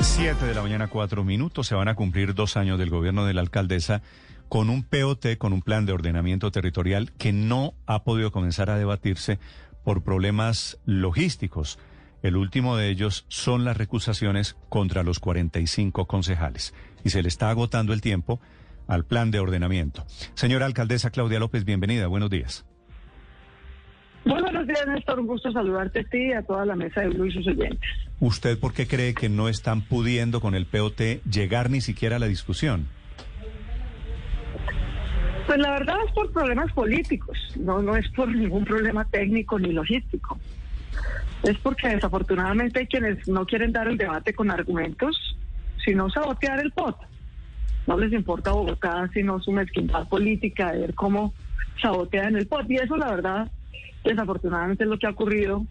Siete de la mañana, cuatro minutos. Se van a cumplir dos años del gobierno de la alcaldesa con un POT, con un plan de ordenamiento territorial que no ha podido comenzar a debatirse por problemas logísticos. El último de ellos son las recusaciones contra los 45 concejales. Y se le está agotando el tiempo al plan de ordenamiento. Señora alcaldesa Claudia López, bienvenida. Buenos días. Muy buenos días, Néstor. Un gusto saludarte a ti y a toda la mesa de Blue y sus oyentes. ¿Usted por qué cree que no están pudiendo con el POT llegar ni siquiera a la discusión? Pues la verdad es por problemas políticos, no, no es por ningún problema técnico ni logístico. Es porque desafortunadamente hay quienes no quieren dar el debate con argumentos, sino sabotear el POT. No les importa Bogotá, sino su mezquindad política de ver cómo sabotean el POT. Y eso la verdad desafortunadamente es lo que ha ocurrido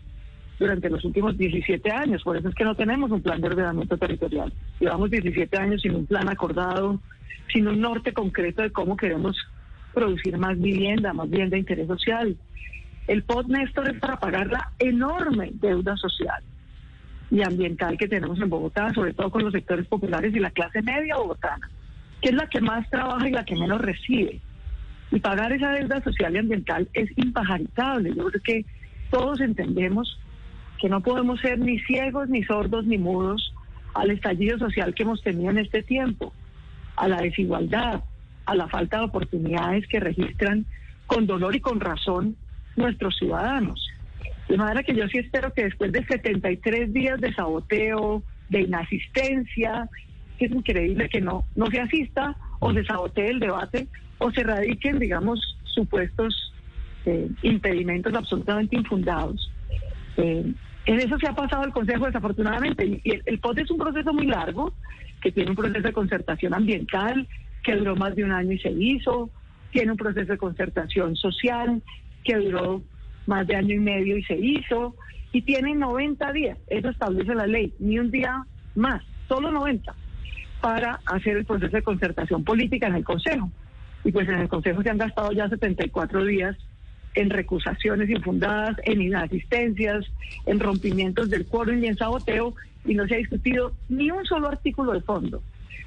durante los últimos 17 años. Por eso es que no tenemos un plan de ordenamiento territorial. Llevamos 17 años sin un plan acordado, sin un norte concreto de cómo queremos producir más vivienda, más bien de interés social. El POT Néstor es para pagar la enorme deuda social y ambiental que tenemos en Bogotá, sobre todo con los sectores populares y la clase media bogotana, que es la que más trabaja y la que menos recibe. Y pagar esa deuda social y ambiental es impajaritable. Yo creo que todos entendemos que no podemos ser ni ciegos, ni sordos, ni mudos al estallido social que hemos tenido en este tiempo, a la desigualdad, a la falta de oportunidades que registran con dolor y con razón nuestros ciudadanos. De manera que yo sí espero que después de 73 días de saboteo, de inasistencia, es increíble que no, no se asista o se sabotee el debate, o se radiquen, digamos, supuestos eh, impedimentos absolutamente infundados. Eh, en eso se ha pasado el Consejo desafortunadamente. Y el, el POT es un proceso muy largo, que tiene un proceso de concertación ambiental, que duró más de un año y se hizo, tiene un proceso de concertación social, que duró más de año y medio y se hizo, y tiene 90 días, eso establece la ley, ni un día más, solo 90, para hacer el proceso de concertación política en el Consejo y pues en el Consejo se han gastado ya 74 días en recusaciones infundadas, en inasistencias, en rompimientos del quórum y en saboteo, y no se ha discutido ni un solo artículo de fondo.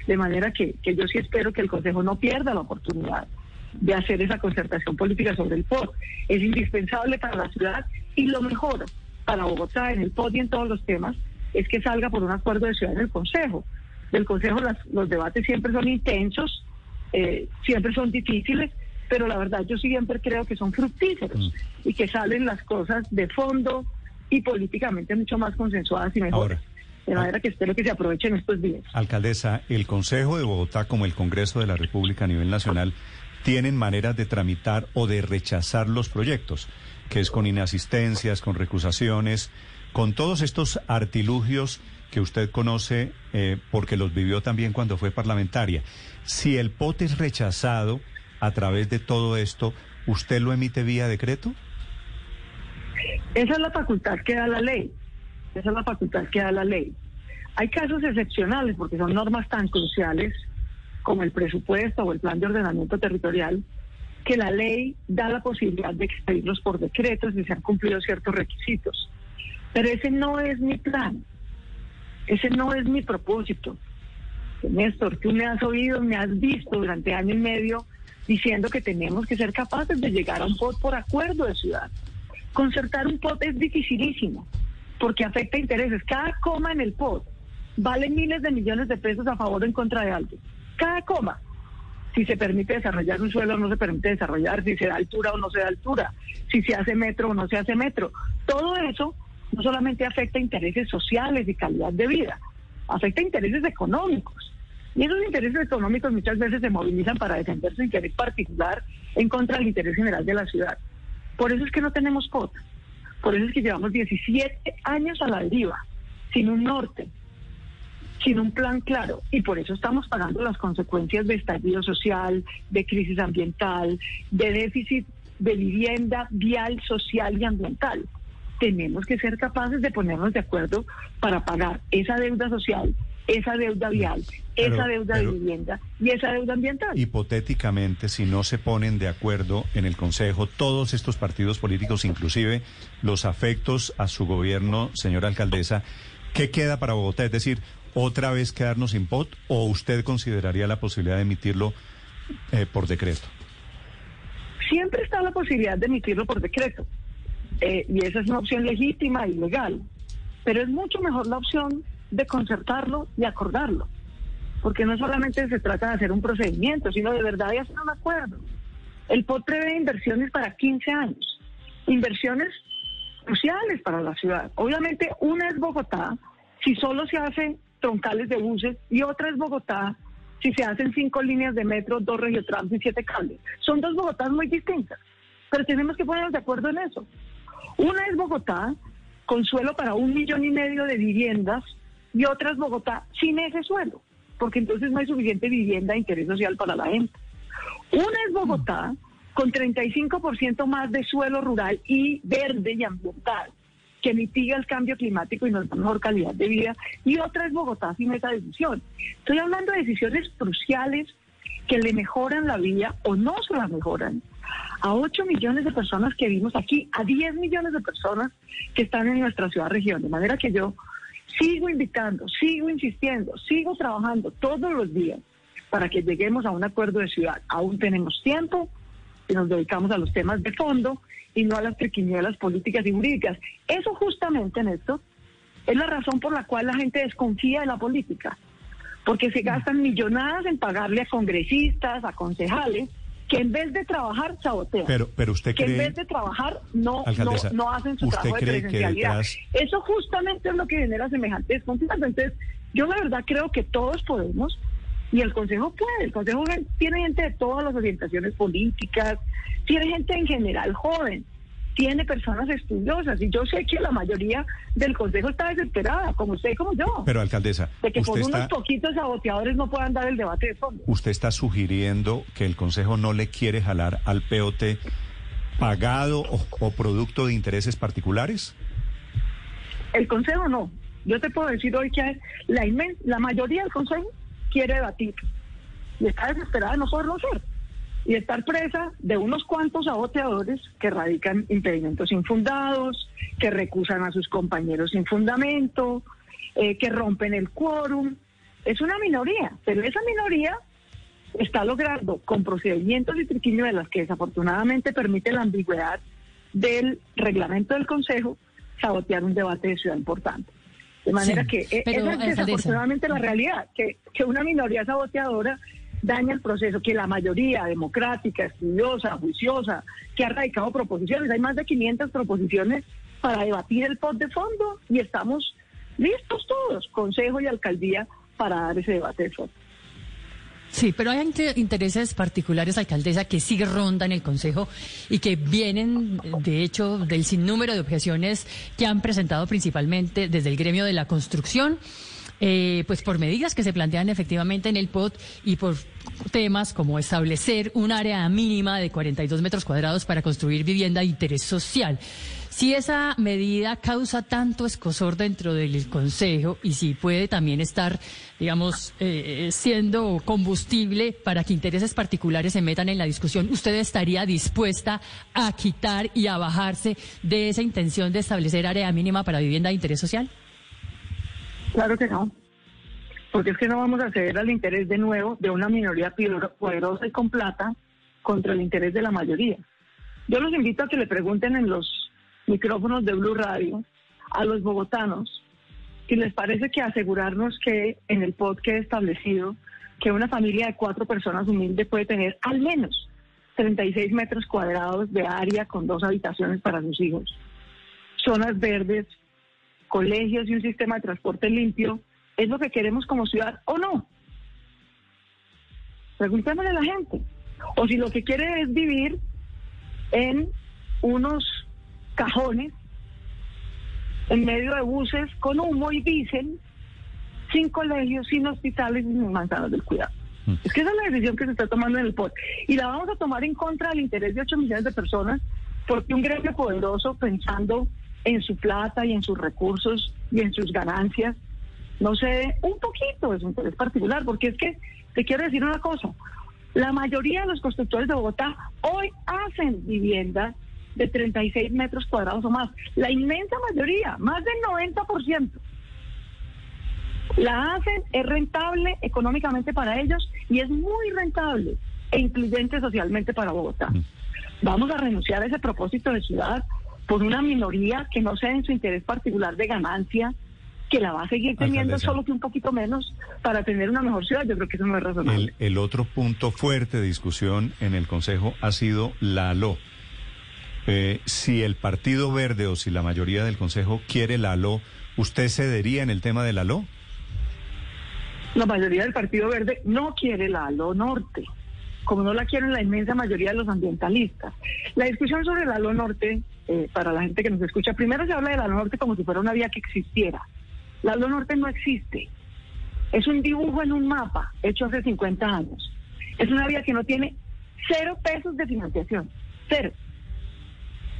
De manera que, que yo sí espero que el Consejo no pierda la oportunidad de hacer esa concertación política sobre el POD. Es indispensable para la ciudad y lo mejor para Bogotá en el POD y en todos los temas es que salga por un acuerdo de ciudad en el Consejo. Del Consejo los debates siempre son intensos, eh, siempre son difíciles, pero la verdad yo siempre creo que son fructíferos mm. y que salen las cosas de fondo y políticamente mucho más consensuadas y mejores. de manera que espero que se aprovechen estos días. Alcaldesa, el Consejo de Bogotá como el Congreso de la República a nivel nacional tienen maneras de tramitar o de rechazar los proyectos, que es con inasistencias, con recusaciones, con todos estos artilugios que usted conoce eh, porque los vivió también cuando fue parlamentaria. Si el POT es rechazado a través de todo esto, ¿usted lo emite vía decreto? Esa es la facultad que da la ley. Esa es la facultad que da la ley. Hay casos excepcionales porque son normas tan cruciales como el presupuesto o el plan de ordenamiento territorial que la ley da la posibilidad de expedirlos por decretos si se han cumplido ciertos requisitos. Pero ese no es mi plan. Ese no es mi propósito. Néstor, tú me has oído, me has visto durante año y medio diciendo que tenemos que ser capaces de llegar a un POT por acuerdo de ciudad. Concertar un POT es dificilísimo porque afecta intereses. Cada coma en el POT vale miles de millones de pesos a favor o en contra de alguien. Cada coma. Si se permite desarrollar un suelo o no se permite desarrollar, si se da altura o no se da altura, si se hace metro o no se hace metro. Todo eso no solamente afecta intereses sociales y calidad de vida, afecta intereses económicos. Y esos intereses económicos muchas veces se movilizan para defender su interés particular en contra del interés general de la ciudad. Por eso es que no tenemos POT. Por eso es que llevamos 17 años a la deriva, sin un norte, sin un plan claro. Y por eso estamos pagando las consecuencias de estallido social, de crisis ambiental, de déficit de vivienda vial, social y ambiental tenemos que ser capaces de ponernos de acuerdo para pagar esa deuda social, esa deuda vial, esa deuda de vivienda y esa deuda ambiental. Hipotéticamente, si no se ponen de acuerdo en el Consejo todos estos partidos políticos, inclusive los afectos a su gobierno, señora alcaldesa, ¿Qué queda para Bogotá? Es decir, otra vez quedarnos sin POT o usted consideraría la posibilidad de emitirlo eh, por decreto? Siempre está la posibilidad de emitirlo por decreto. Eh, y esa es una opción legítima y legal. Pero es mucho mejor la opción de concertarlo y acordarlo. Porque no solamente se trata de hacer un procedimiento, sino de verdad de hacer un acuerdo. El POT prevé inversiones para 15 años. Inversiones cruciales para la ciudad. Obviamente, una es Bogotá, si solo se hacen troncales de buses, y otra es Bogotá, si se hacen cinco líneas de metro, dos regiotrams y siete cables. Son dos Bogotás muy distintas, pero tenemos que ponernos de acuerdo en eso. Una es Bogotá, con suelo para un millón y medio de viviendas, y otra es Bogotá sin ese suelo, porque entonces no hay suficiente vivienda de interés social para la gente. Una es Bogotá, con 35% más de suelo rural y verde y ambiental, que mitiga el cambio climático y nos da mejor calidad de vida. Y otra es Bogotá sin esa decisión. Estoy hablando de decisiones cruciales que le mejoran la vida o no se la mejoran a 8 millones de personas que vivimos aquí, a 10 millones de personas que están en nuestra ciudad región. De manera que yo sigo invitando, sigo insistiendo, sigo trabajando todos los días para que lleguemos a un acuerdo de ciudad. Aún tenemos tiempo y nos dedicamos a los temas de fondo y no a las triquiñuelas políticas y jurídicas. Eso justamente, Néstor, es la razón por la cual la gente desconfía de la política, porque se gastan millonadas en pagarle a congresistas, a concejales, que en vez de trabajar sabotean. Pero, pero usted que cree... en vez de trabajar no, no, hacen su trabajo de presencialidad. Eso justamente es lo que genera semejantes desconfianza. Entonces, yo la verdad creo que todos podemos y el Consejo puede, el Consejo tiene gente de todas las orientaciones políticas, tiene gente en general joven, tiene personas estudiosas y yo sé que la mayoría del Consejo está desesperada, como usted y como yo. Pero alcaldesa, de que por unos poquitos saboteadores no puedan dar el debate de fondo. ¿Usted está sugiriendo que el Consejo no le quiere jalar al POT pagado o, producto de intereses particulares? El Consejo no. Yo te puedo decir hoy que la, la mayoría del Consejo quiere debatir y está desesperada de no poderlo hacer y estar presa de unos cuantos saboteadores que radican impedimentos infundados, que recusan a sus compañeros sin fundamento, eh, que rompen el quórum. Es una minoría, pero esa minoría está logrando con procedimientos y triquiñuelas que desafortunadamente permite la ambigüedad del reglamento del Consejo sabotear un debate de ciudad importante. De manera que eh, esa es desafortunadamente la realidad, que, que una minoría saboteadora daña el proceso, que la mayoría democrática, estudiosa, juiciosa, que ha radicado proposiciones, hay más de 500 proposiciones para debatir el POT de fondo y estamos listos todos, Consejo y Alcaldía, para dar ese debate de fondo. Sí, pero hay intereses particulares, alcaldesa, que sí rondan el Consejo y que vienen, de hecho, del sinnúmero de objeciones que han presentado principalmente desde el gremio de la construcción eh, pues por medidas que se plantean efectivamente en el POT y por temas como establecer un área mínima de 42 metros cuadrados para construir vivienda de interés social. Si esa medida causa tanto escosor dentro del Consejo y si puede también estar, digamos, eh, siendo combustible para que intereses particulares se metan en la discusión, ¿usted estaría dispuesta a quitar y a bajarse de esa intención de establecer área mínima para vivienda de interés social? Claro que no. Porque es que no vamos a ceder al interés de nuevo de una minoría poderosa y con plata contra el interés de la mayoría. Yo los invito a que le pregunten en los micrófonos de Blue Radio a los bogotanos si les parece que asegurarnos que en el POT que he establecido que una familia de cuatro personas humilde puede tener al menos 36 metros cuadrados de área con dos habitaciones para sus hijos, zonas verdes, colegios y un sistema de transporte limpio es lo que queremos como ciudad o no. Preguntémosle a la gente. O si lo que quiere es vivir en unos cajones en medio de buses con humo y dicen sin colegios, sin hospitales y sin manzanas del cuidado. Mm. Es que esa es la decisión que se está tomando en el POT. Y la vamos a tomar en contra del interés de 8 millones de personas porque un gremio poderoso pensando en su plata y en sus recursos y en sus ganancias, no sé, un poquito de su interés particular, porque es que te quiero decir una cosa, la mayoría de los constructores de Bogotá hoy hacen viviendas de 36 metros cuadrados o más, la inmensa mayoría, más del 90%. La hacen, es rentable económicamente para ellos y es muy rentable e incluyente socialmente para Bogotá. Mm. Vamos a renunciar a ese propósito de ciudad por una minoría que no sea en su interés particular de ganancia, que la va a seguir teniendo solo que un poquito menos para tener una mejor ciudad. Yo creo que eso no es razonable. El, otro punto fuerte de discusión en el Consejo ha sido la ALO. Eh, si el Partido Verde o si la mayoría del Consejo quiere la ALO, ¿usted cedería en el tema de la ALO? La mayoría del Partido Verde no quiere la ALO Norte, como no la quieren la inmensa mayoría de los ambientalistas. La discusión sobre la ALO Norte, eh, para la gente que nos escucha, primero se habla de la ALO Norte como si fuera una vía que existiera. La ALO Norte no existe. Es un dibujo en un mapa hecho hace 50 años. Es una vía que no tiene cero pesos de financiación. Cero.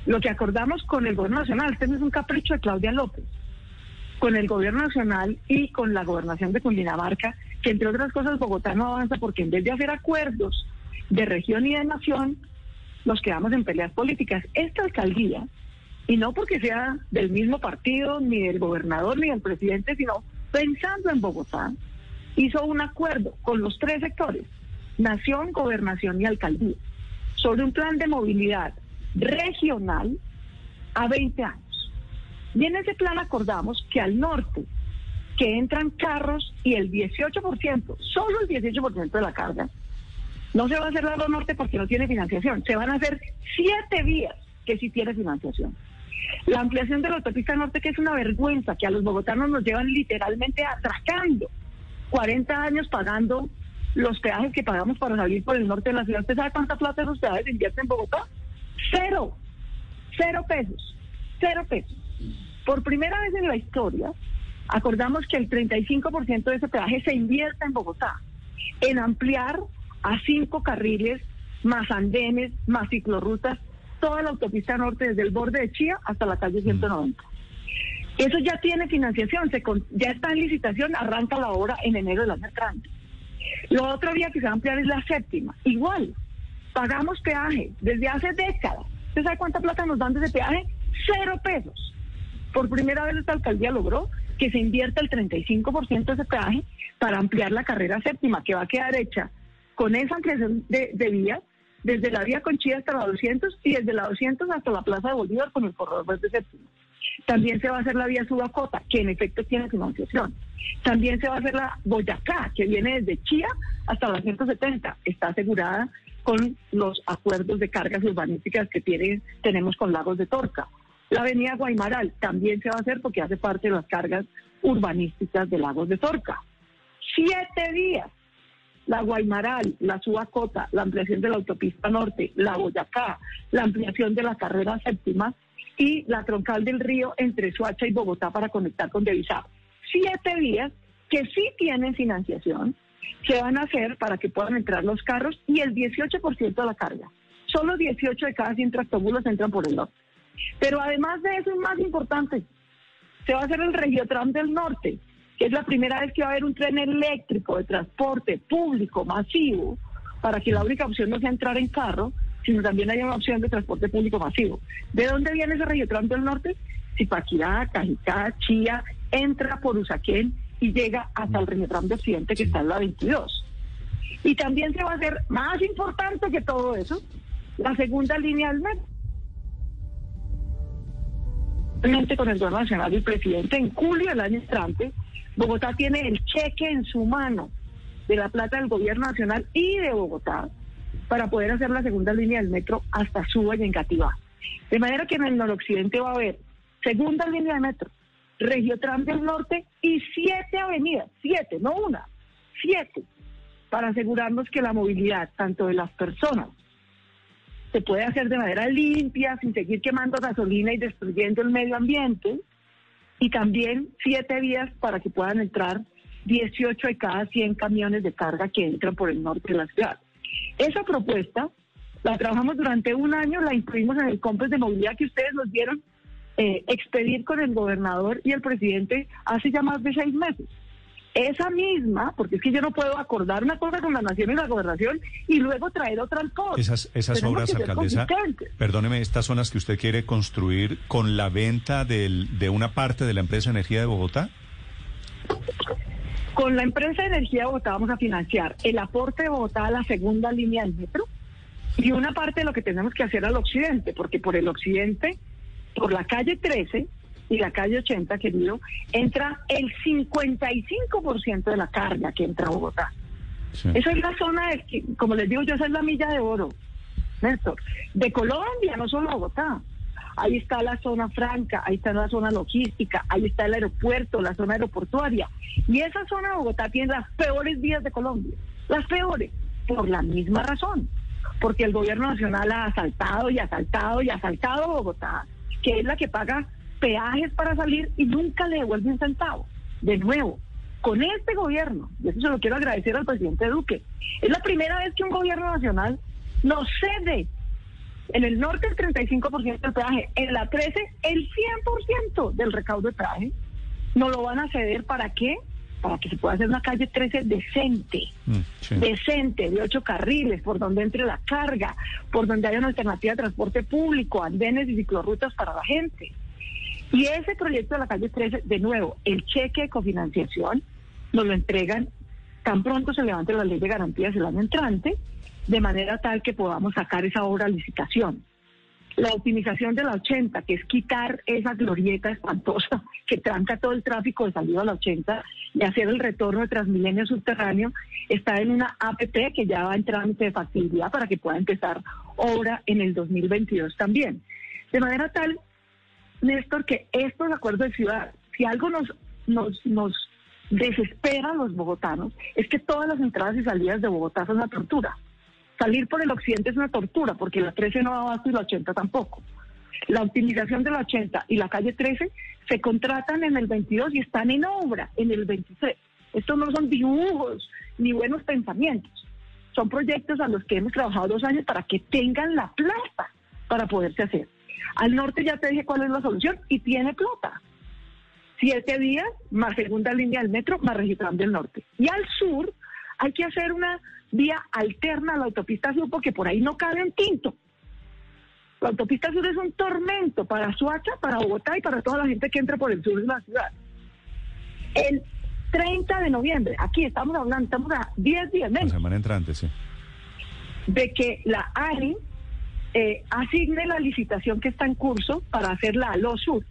Lo que acordamos con el gobierno nacional, este no es un capricho de Claudia López, con el gobierno nacional y con la gobernación de Cundinamarca, que entre otras cosas Bogotá no avanza porque en vez de hacer acuerdos de región y de nación, nos quedamos en peleas políticas. Esta alcaldía, y no porque sea del mismo partido, ni del gobernador, ni del presidente, sino pensando en Bogotá, hizo un acuerdo con los tres sectores, nación, gobernación y alcaldía, sobre un plan de movilidad regional a 20 años. Y en ese plan acordamos que al norte, que entran carros y el 18%, solo el 18% de la carga, no se va a hacer lado norte porque no tiene financiación, se van a hacer siete vías que sí tiene financiación. La ampliación de la autopista norte, que es una vergüenza, que a los bogotanos nos llevan literalmente atracando 40 años pagando los peajes que pagamos para salir por el norte de la ciudad. ¿Usted sabe cuánta plata esos peajes invierten en Bogotá? Cero, cero pesos, cero pesos. Por primera vez en la historia, acordamos que el 35% de ese peaje se invierta en Bogotá, en ampliar a cinco carriles, más andenes, más ciclorrutas, toda la autopista norte desde el borde de Chía hasta la calle 190. Eso ya tiene financiación, se ya está en licitación, arranca la obra en enero del año entrante. Lo otro día que se va a ampliar es la séptima. Igual, pagamos peaje desde hace décadas. ¿Usted sabe cuánta plata nos dan desde peaje? Cero pesos. Por primera vez esta alcaldía logró que se invierta el 35% de ese peaje para ampliar la carrera séptima, que va a quedar hecha con esa ampliación de, vías, desde la vía Conchilla hasta la 200 y desde la 200 hasta la Plaza de Bolívar con el corredor de séptima. También se va a hacer la vía Subacota, que en efecto tiene financiación. También se va a hacer la Boyacá, que viene desde Chía hasta la 170. Está asegurada con los acuerdos de cargas urbanísticas que tiene, tenemos con Lagos de Torca. La avenida Guaymaral también se va a hacer porque hace parte de las cargas urbanísticas de Lagos de Torca. Siete días. La Guaymaral, la Subacota, la ampliación de la autopista norte, la Boyacá, la ampliación de la carrera séptima y la troncal del río entre Suacha y Bogotá para conectar con Devisado. Siete días que sí tienen financiación, se van a hacer para que puedan entrar los carros y el 18% de la carga. Solo 18 de cada 100 tractóbulos entran por el norte. Pero además de eso, es más importante, se va a hacer el Regiotram del Norte, que es la primera vez que va a haber un tren eléctrico de transporte público masivo, para que la única opción no sea entrar en carro, sino también haya una opción de transporte público masivo. ¿De dónde viene ese Regiotram del Norte? Zipaquirá, Cajicá, Chía, entra por Usaquén y llega hasta el Regiotram de Occidente que está en la 22. Y también se va a hacer, más importante que todo eso, la segunda línea del metro con el gobierno nacional y el presidente en julio del año entrante, Bogotá tiene el cheque en su mano de la plata del gobierno nacional y de Bogotá para poder hacer la segunda línea del metro hasta Suba y Engativá. De manera que en el noroccidente va a haber segunda línea de metro, Regiotram del Norte y siete avenidas, siete, no una, siete, para asegurarnos que la movilidad tanto de las personas se puede hacer de manera limpia, sin seguir quemando gasolina y destruyendo el medio ambiente, y también siete vías para que puedan entrar 18 de cada 100 camiones de carga que entran por el norte de la ciudad. Esa propuesta la trabajamos durante un año, la incluimos en el compás de movilidad que ustedes nos dieron eh, expedir con el gobernador y el presidente hace ya más de seis meses esa misma, porque es que yo no puedo acordar una cosa con la nación y la gobernación y luego traer otra cosa. Esas, esas obras, alcaldesa, perdóneme, estas zonas que usted quiere construir con la venta del, de una parte de la empresa Energía de Bogotá. Con la empresa de energía de Bogotá vamos a financiar el aporte de Bogotá a la segunda línea del metro y una parte de lo que tenemos que hacer al occidente, porque por el occidente, por la calle 13 y la calle 80, querido, entra el 55% de la carga que entra a Bogotá. Esa es la zona, de, como les digo yo, esa es la milla de oro, Néstor, de Colombia, no solo Bogotá. Ahí está la zona franca, ahí está la zona logística, ahí está el aeropuerto, la zona aeroportuaria. Y esa zona de Bogotá tiene las peores vías de Colombia, las peores, por la misma razón, porque el gobierno nacional ha asaltado y asaltado y asaltado Bogotá, que es la que paga peajes para salir y nunca le devuelve un centavo. De nuevo, con este gobierno, y eso se lo quiero agradecer al presidente Duque, es la primera vez que un gobierno nacional nos cede en el norte el 35% del peaje, en la 13 el 100% del recaudo de peaje. ¿No lo van a ceder para qué? Para que se pueda hacer una calle 13 decente, mm, decente, de ocho carriles, por donde entre la carga, por donde haya una alternativa de transporte público, andenes y ciclorrutas para la gente. Y ese proyecto de la calle 13, de nuevo, el cheque de cofinanciación nos lo entregan tan pronto se levante la ley de garantías el año entrante, de manera tal que podamos sacar esa obra a licitación. La optimización de la 80, que es quitar esa glorieta espantosa que tranca todo el tráfico de salida a la 80 y hacer el retorno de Transmilenio subterráneo, está en una APP que ya va en trámite de factibilidad para que pueda empezar obra en el 2022 también. De manera tal Néstor, que estos acuerdos de ciudad, si algo nos, nos, desespera a los bogotanos, es que todas las entradas y salidas de Bogotá son una tortura. Salir por el occidente es una tortura, porque la 13 no va abasto y la 80 tampoco. La optimización de la 80 y la calle 13 se contratan en el 22 y están en obra en el 23. Estos no son dibujos ni buenos pensamientos. Son proyectos a los que hemos trabajado dos años para que tengan la plata para poderse hacer. Al norte ya te dije cuál es la solución y tiene plata. Siete días más segunda línea del metro más registrando del norte. Y al sur hay que hacer una vía alterna a la autopista sur porque por ahí no cabe un tinto. La autopista sur es un tormento para Suacha, para Bogotá y para toda la gente que entra por el sur de la ciudad. El 30 de noviembre, aquí estamos hablando, estamos a 10 días menos. La semana entrante, sí. De que la ANI eh, asigne la licitación que está en curso para hacer la ALO Sur,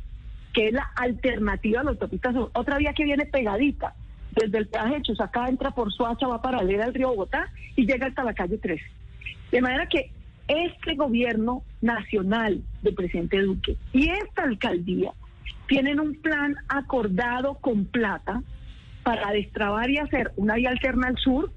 que es la alternativa a la autopista sur. Otra vía que viene pegadita, desde el peaje de Chusacá, entra por Suacha, va paralela al río Bogotá y llega hasta la calle 13. De manera que este gobierno nacional del presidente Duque y esta alcaldía tienen un plan acordado con plata para destrabar y hacer una vía alterna al sur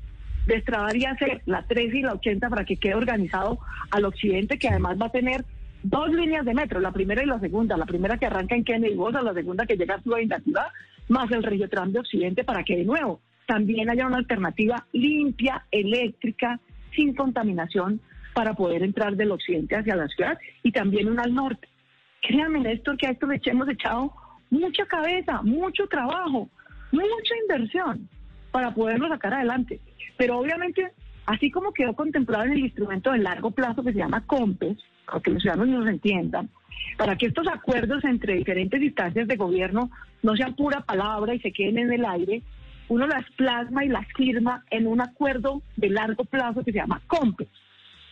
hacer la 3 y la 80 para que quede organizado al occidente, que además va a tener dos líneas de metro, la primera y la segunda, la primera que arranca en Kennedy Bosa, la segunda que llega a Ciudad, más el Tram de Occidente para que de nuevo también haya una alternativa limpia, eléctrica, sin contaminación para poder entrar del occidente hacia la ciudad y también una al norte. Créanme, Néstor, que a esto hemos echado mucha cabeza, mucho trabajo, mucha inversión para poderlo sacar adelante. Pero obviamente, así como quedó contemplado en el instrumento de largo plazo que se llama COMPES, para que los ciudadanos nos entiendan, para que estos acuerdos entre diferentes instancias de gobierno no sean pura palabra y se queden en el aire, uno las plasma y las firma en un acuerdo de largo plazo que se llama COMPES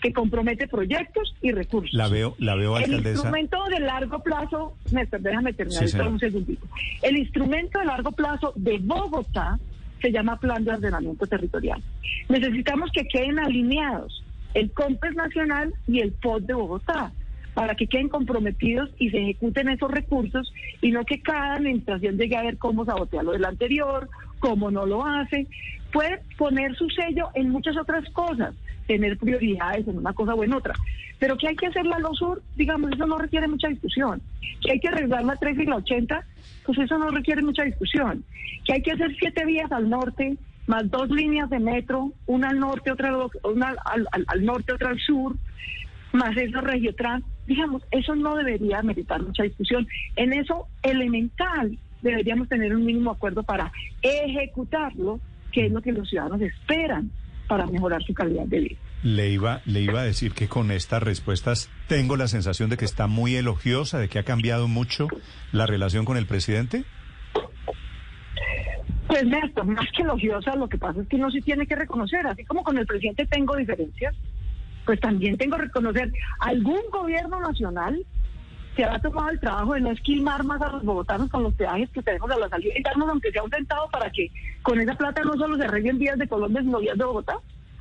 que compromete proyectos y recursos. La veo, la veo, alcaldesa. El instrumento de largo plazo, Néstor, déjame terminar un segundito. El instrumento de largo plazo de Bogotá se llama Plan de Ordenamiento Territorial. Necesitamos que queden alineados el COMPES Nacional y el POT de Bogotá para que queden comprometidos y se ejecuten esos recursos y no que cada administración llegue a ver cómo sabotea lo del anterior, cómo no lo hace. Puede poner su sello en muchas otras cosas, tener prioridades en una cosa o en otra. Pero que hay que hacer la LOSUR, digamos, eso no requiere mucha discusión. Que hay que arreglar la 3 y la 80, pues eso no requiere mucha discusión. Que hay que hacer siete vías al norte, más dos líneas de metro, una al norte, otra al, norte, otra al sur, más esa regiotrans, digamos, eso no debería meritar mucha discusión. En eso elemental deberíamos tener un mínimo acuerdo para ejecutarlo, que es lo que los ciudadanos esperan para mejorar su calidad de vida. Le iba, le iba a decir que con estas respuestas tengo la sensación de que está muy elogiosa, de que ha cambiado mucho la relación con el presidente. Pues Néstor, más que elogiosa, lo que pasa es que uno sí tiene que reconocer, así como con el presidente tengo diferencias, pues también tengo que reconocer algún gobierno nacional que ha tomado el trabajo de no esquilmar más a los bogotanos con los peajes que tenemos a la salida y darnos aunque sea un centavo para que con esa plata no solo se arreglen vías de Colombia, sino vías de Bogotá.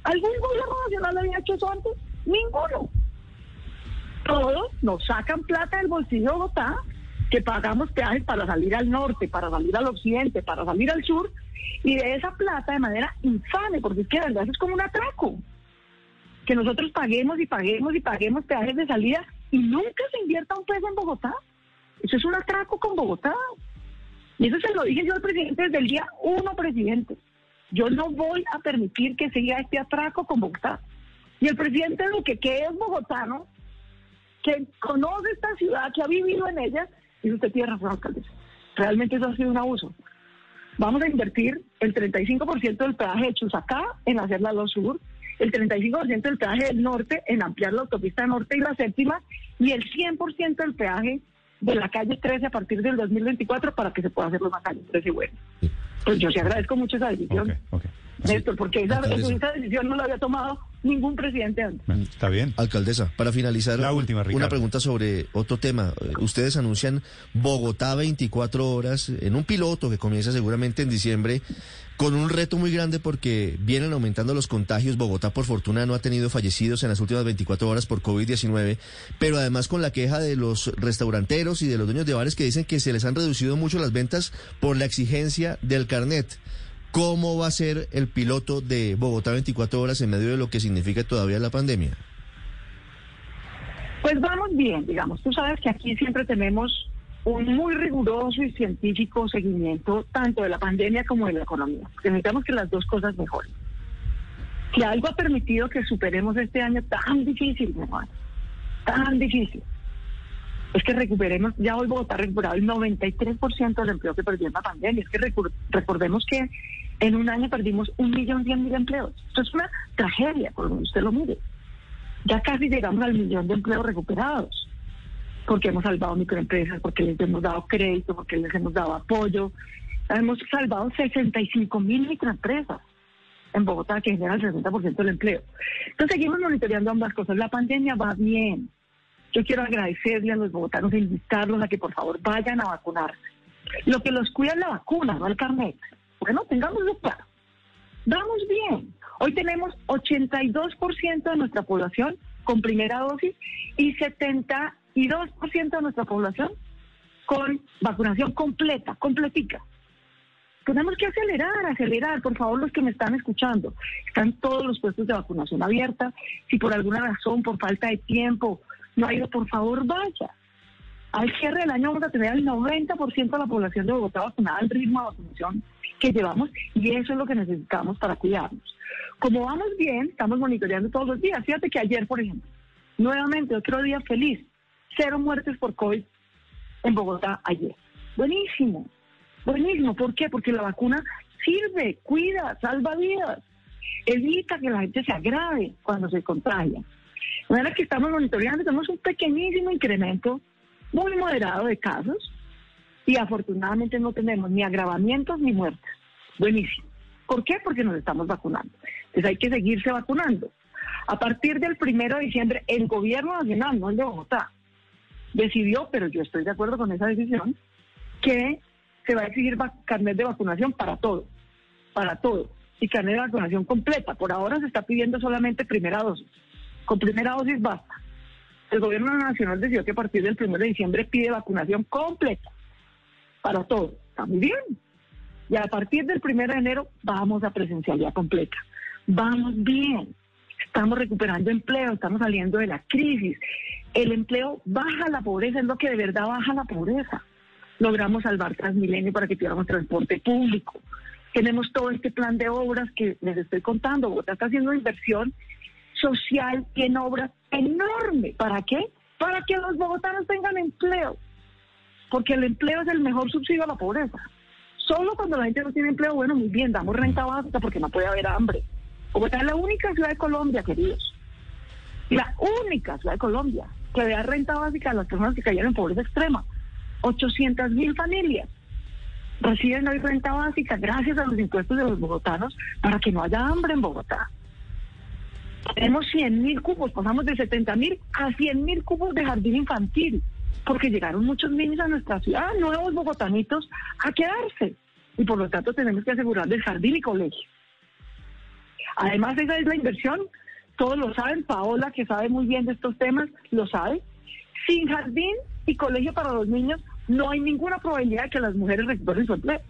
¿Algún gobierno nacional había hecho eso antes? Ninguno. Todos nos sacan plata del bolsillo de Bogotá, que pagamos peajes para salir al norte, para salir al occidente, para salir al sur, y de esa plata de manera infame, porque es que verdad es como un atraco. Que nosotros paguemos y paguemos y paguemos peajes de salida y nunca se invierta un peso en Bogotá. Eso es un atraco con Bogotá. Y eso se lo dije yo al presidente desde el día uno, presidente. Yo no voy a permitir que siga este atraco con Bogotá. Y el presidente Duque, que es bogotano, que conoce esta ciudad, que ha vivido en ella, y usted tiene razón, alcalde. Realmente eso ha sido un abuso. Vamos a invertir el 35% del peaje de Chusacá en hacer la 2 Sur, el 35% del peaje del norte en ampliar la autopista norte y la séptima, y el 100% del peaje de la calle 13 a partir del 2024 para que se pueda hacer los calle 13 y bueno. Pues yo sí agradezco mucho esa decisión. Néstor, porque esa, esa, decisión no la había tomado ningún presidente antes. Está bien. Alcaldesa, para finalizar, la última, una pregunta sobre otro tema. Ustedes anuncian Bogotá 24 horas en un piloto que comienza seguramente en diciembre con un reto muy grande porque vienen aumentando los contagios. Bogotá, por fortuna, no ha tenido fallecidos en las últimas 24 horas por COVID-19, pero además con la queja de los restauranteros y de los dueños de bares que dicen que se les han reducido mucho las ventas por la exigencia del carnet. ¿Cómo va a ser el piloto de Bogotá 24 horas en medio de lo que significa todavía la pandemia? Pues vamos bien, digamos. Tú sabes que aquí siempre tenemos un muy riguroso y científico seguimiento tanto de la pandemia como de la economía. Necesitamos que las dos cosas mejoren. Si algo ha permitido que superemos este año tan difícil, mi hermano, tan difícil, es que recuperemos, ya hoy Bogotá ha recuperado el 93% del empleo que perdió en la pandemia. Es que recordemos que en un año perdimos un millón cien mil empleos. Esto es una tragedia, por donde usted lo mire. Ya casi llegamos al millón de empleos recuperados, porque hemos salvado microempresas, porque les hemos dado crédito, porque les hemos dado apoyo. Hemos salvado 65 mil microempresas en Bogotá, que generan el 60% del empleo. Entonces seguimos monitoreando ambas cosas. La pandemia va bien yo quiero agradecerle a los bogotanos e invitarlos a que por favor vayan a vacunarse. Lo que los cuida es la vacuna, no el carnet. Bueno, tengámoslo claro. Vamos bien. Hoy tenemos 82% de nuestra población con primera dosis y 72% de nuestra población con vacunación completa, completica. Tenemos que acelerar, acelerar, por favor, los que me están escuchando. Están todos los puestos de vacunación abierta. Si por alguna razón, por falta de tiempo, no ha ido, por favor, vaya. Al cierre del año vamos a tener el 90% de la población de Bogotá vacunada al ritmo de vacunación que llevamos y eso es lo que necesitamos para cuidarnos. Como vamos bien, estamos monitoreando todos los días. Fíjate que ayer, por ejemplo, nuevamente otro día feliz, cero muertes por COVID en Bogotá ayer. Buenísimo, buenísimo. ¿Por qué? Porque la vacuna sirve, cuida, salva vidas, evita que la gente se agrave cuando se contagia. De manera que estamos monitoreando, tenemos un pequeñísimo incremento, muy moderado de casos, y afortunadamente no tenemos ni agravamientos ni muertes. Buenísimo. ¿Por qué? Porque nos estamos vacunando. Entonces hay que seguirse vacunando. A partir del primero de diciembre, el gobierno nacional, no el de Bogotá, decidió, pero yo estoy de acuerdo con esa decisión, que se va a exigir carnet de vacunación para todo, para todo, y carnet de vacunación completa. Por ahora se está pidiendo solamente primera dosis. Con primera dosis basta. El gobierno nacional decidió que a partir del 1 de diciembre pide vacunación completa para todos. Está muy bien. Y a partir del 1 de enero vamos a presencialidad completa. Vamos bien. Estamos recuperando empleo, estamos saliendo de la crisis. El empleo baja la pobreza, es lo que de verdad baja la pobreza. Logramos salvar Transmilenio para que tuviéramos transporte público. Tenemos todo este plan de obras que les estoy contando. Bogotá está haciendo inversión social en obras enorme. ¿Para qué? Para que los bogotanos tengan empleo. Porque el empleo es el mejor subsidio a la pobreza. Solo cuando la gente no tiene empleo, bueno, muy bien, damos renta básica porque no puede haber hambre. Bogotá es la única ciudad de Colombia, queridos. La única ciudad de Colombia que da renta básica a las personas que cayeron en pobreza extrema. 800 mil familias. reciben hoy renta básica gracias a los impuestos de los bogotanos para que no haya hambre en Bogotá. Tenemos 100 mil cubos, pasamos de 70 mil a 100 mil cubos de jardín infantil, porque llegaron muchos niños a nuestra ciudad, nuevos bogotanitos, a quedarse. Y por lo tanto tenemos que asegurarles jardín y colegio. Además, esa es la inversión, todos lo saben, Paola, que sabe muy bien de estos temas, lo sabe. Sin jardín y colegio para los niños, no hay ninguna probabilidad de que las mujeres recuperen su empleo.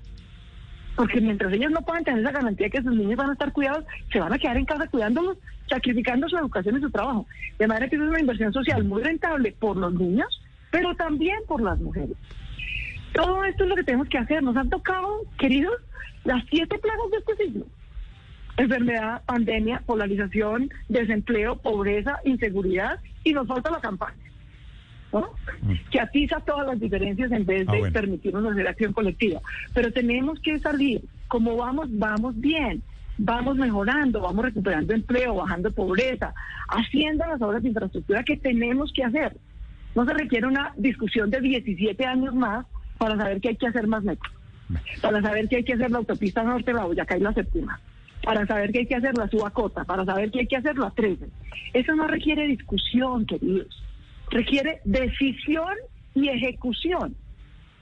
Porque mientras ellas no puedan tener la garantía de que sus niños van a estar cuidados, se van a quedar en casa cuidándolos, sacrificando su educación y su trabajo. De manera que es una inversión social muy rentable por los niños, pero también por las mujeres. Todo esto es lo que tenemos que hacer. Nos han tocado, queridos, las siete plagas de este siglo. Enfermedad, pandemia, polarización, desempleo, pobreza, inseguridad y nos falta la campaña. Mm. que atiza todas las diferencias en vez ah, de permitirnos hacer acción colectiva. Pero tenemos que salir, como vamos, vamos bien, vamos mejorando, vamos recuperando empleo, bajando pobreza, haciendo las obras de infraestructura que tenemos que hacer. No se requiere una discusión de 17 años más para saber que hay que hacer más metro, para saber que hay que hacer la autopista norte, la Boyacá y la séptima, para saber que hay que hacer la Subacota, para saber que hay que hacer la 13. Eso no requiere discusión, queridos requiere decisión y ejecución.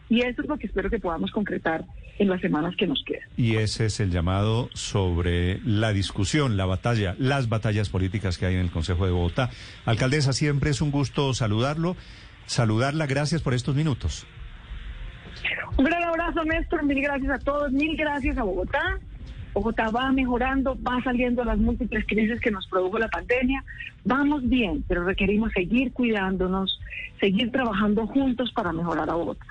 Y eso es lo que espero que podamos concretar en las semanas que nos quedan. Y ese es el llamado sobre la discusión, la batalla, las batallas políticas que hay en el Consejo de Bogotá. Alcaldesa, siempre es un gusto saludarlo, saludarla. Gracias por estos minutos. Un gran abrazo, Néstor. Mil gracias a todos. Mil gracias a Bogotá. Bogotá va mejorando, va saliendo las múltiples crisis que nos produjo la pandemia. Vamos bien, pero requerimos seguir cuidándonos, seguir trabajando juntos para mejorar a Bogotá.